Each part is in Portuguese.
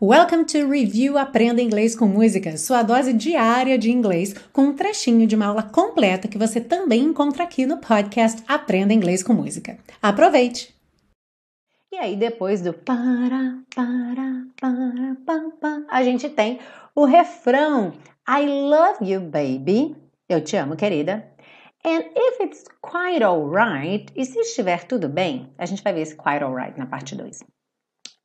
Welcome to Review Aprenda Inglês com Música, sua dose diária de inglês, com um trechinho de uma aula completa que você também encontra aqui no podcast Aprenda Inglês com Música. Aproveite! E aí, depois do para, para, para, pam, pam, a gente tem o refrão I love you, baby. Eu te amo, querida. And if it's quite alright, e se estiver tudo bem, a gente vai ver esse quite alright na parte 2.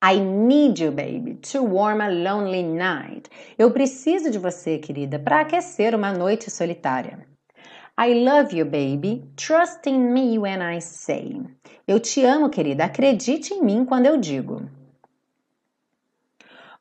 I need you, baby, to warm a lonely night. Eu preciso de você, querida, para aquecer uma noite solitária. I love you, baby. Trust in me when I say. Eu te amo, querida. Acredite em mim quando eu digo.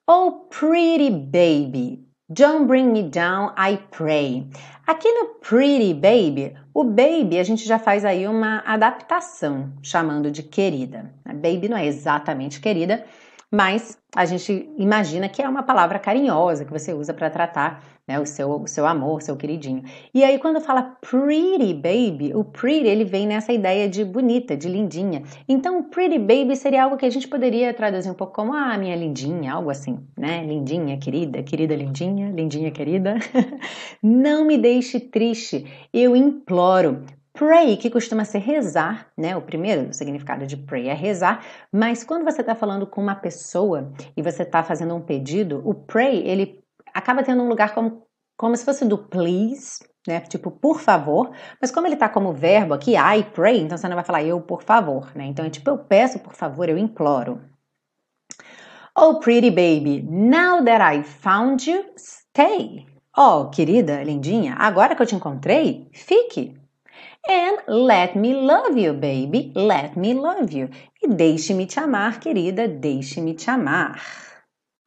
Oh, pretty baby. Don't bring me down, I pray. Aqui no Pretty Baby, o baby a gente já faz aí uma adaptação, chamando de querida. Baby não é exatamente querida, mas a gente imagina que é uma palavra carinhosa que você usa para tratar né, o, seu, o seu amor, seu queridinho. E aí quando fala pretty baby, o pretty ele vem nessa ideia de bonita, de lindinha. Então pretty baby seria algo que a gente poderia traduzir um pouco como ah, minha lindinha, algo assim, né? Lindinha, querida, querida lindinha, lindinha querida. Não me deixe triste, eu imploro. Pray, que costuma ser rezar, né? O primeiro significado de pray é rezar, mas quando você está falando com uma pessoa e você está fazendo um pedido, o pray ele acaba tendo um lugar como, como se fosse do please, né? Tipo, por favor, mas como ele está como verbo aqui, I pray, então você não vai falar eu por favor, né? Então é tipo, eu peço por favor, eu imploro. Oh, pretty baby, now that I found you, stay. Oh, querida, lindinha, agora que eu te encontrei, fique. And let me love you, baby. Let me love you. E deixe-me te amar, querida. Deixe-me te amar.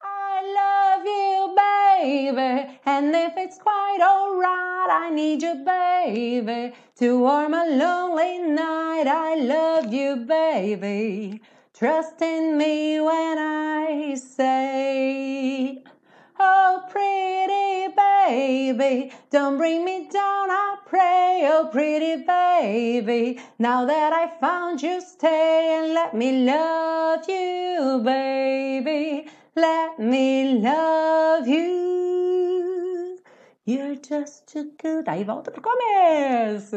I love you, baby. And if it's quite alright, I need you, baby. To warm a lonely night, I love you, baby. Trust in me when I baby, don't bring me down, I pray. Oh, pretty baby, now that I found you, stay and let me love you, baby. Let me love you. You're just too good. Aí volta pro começo.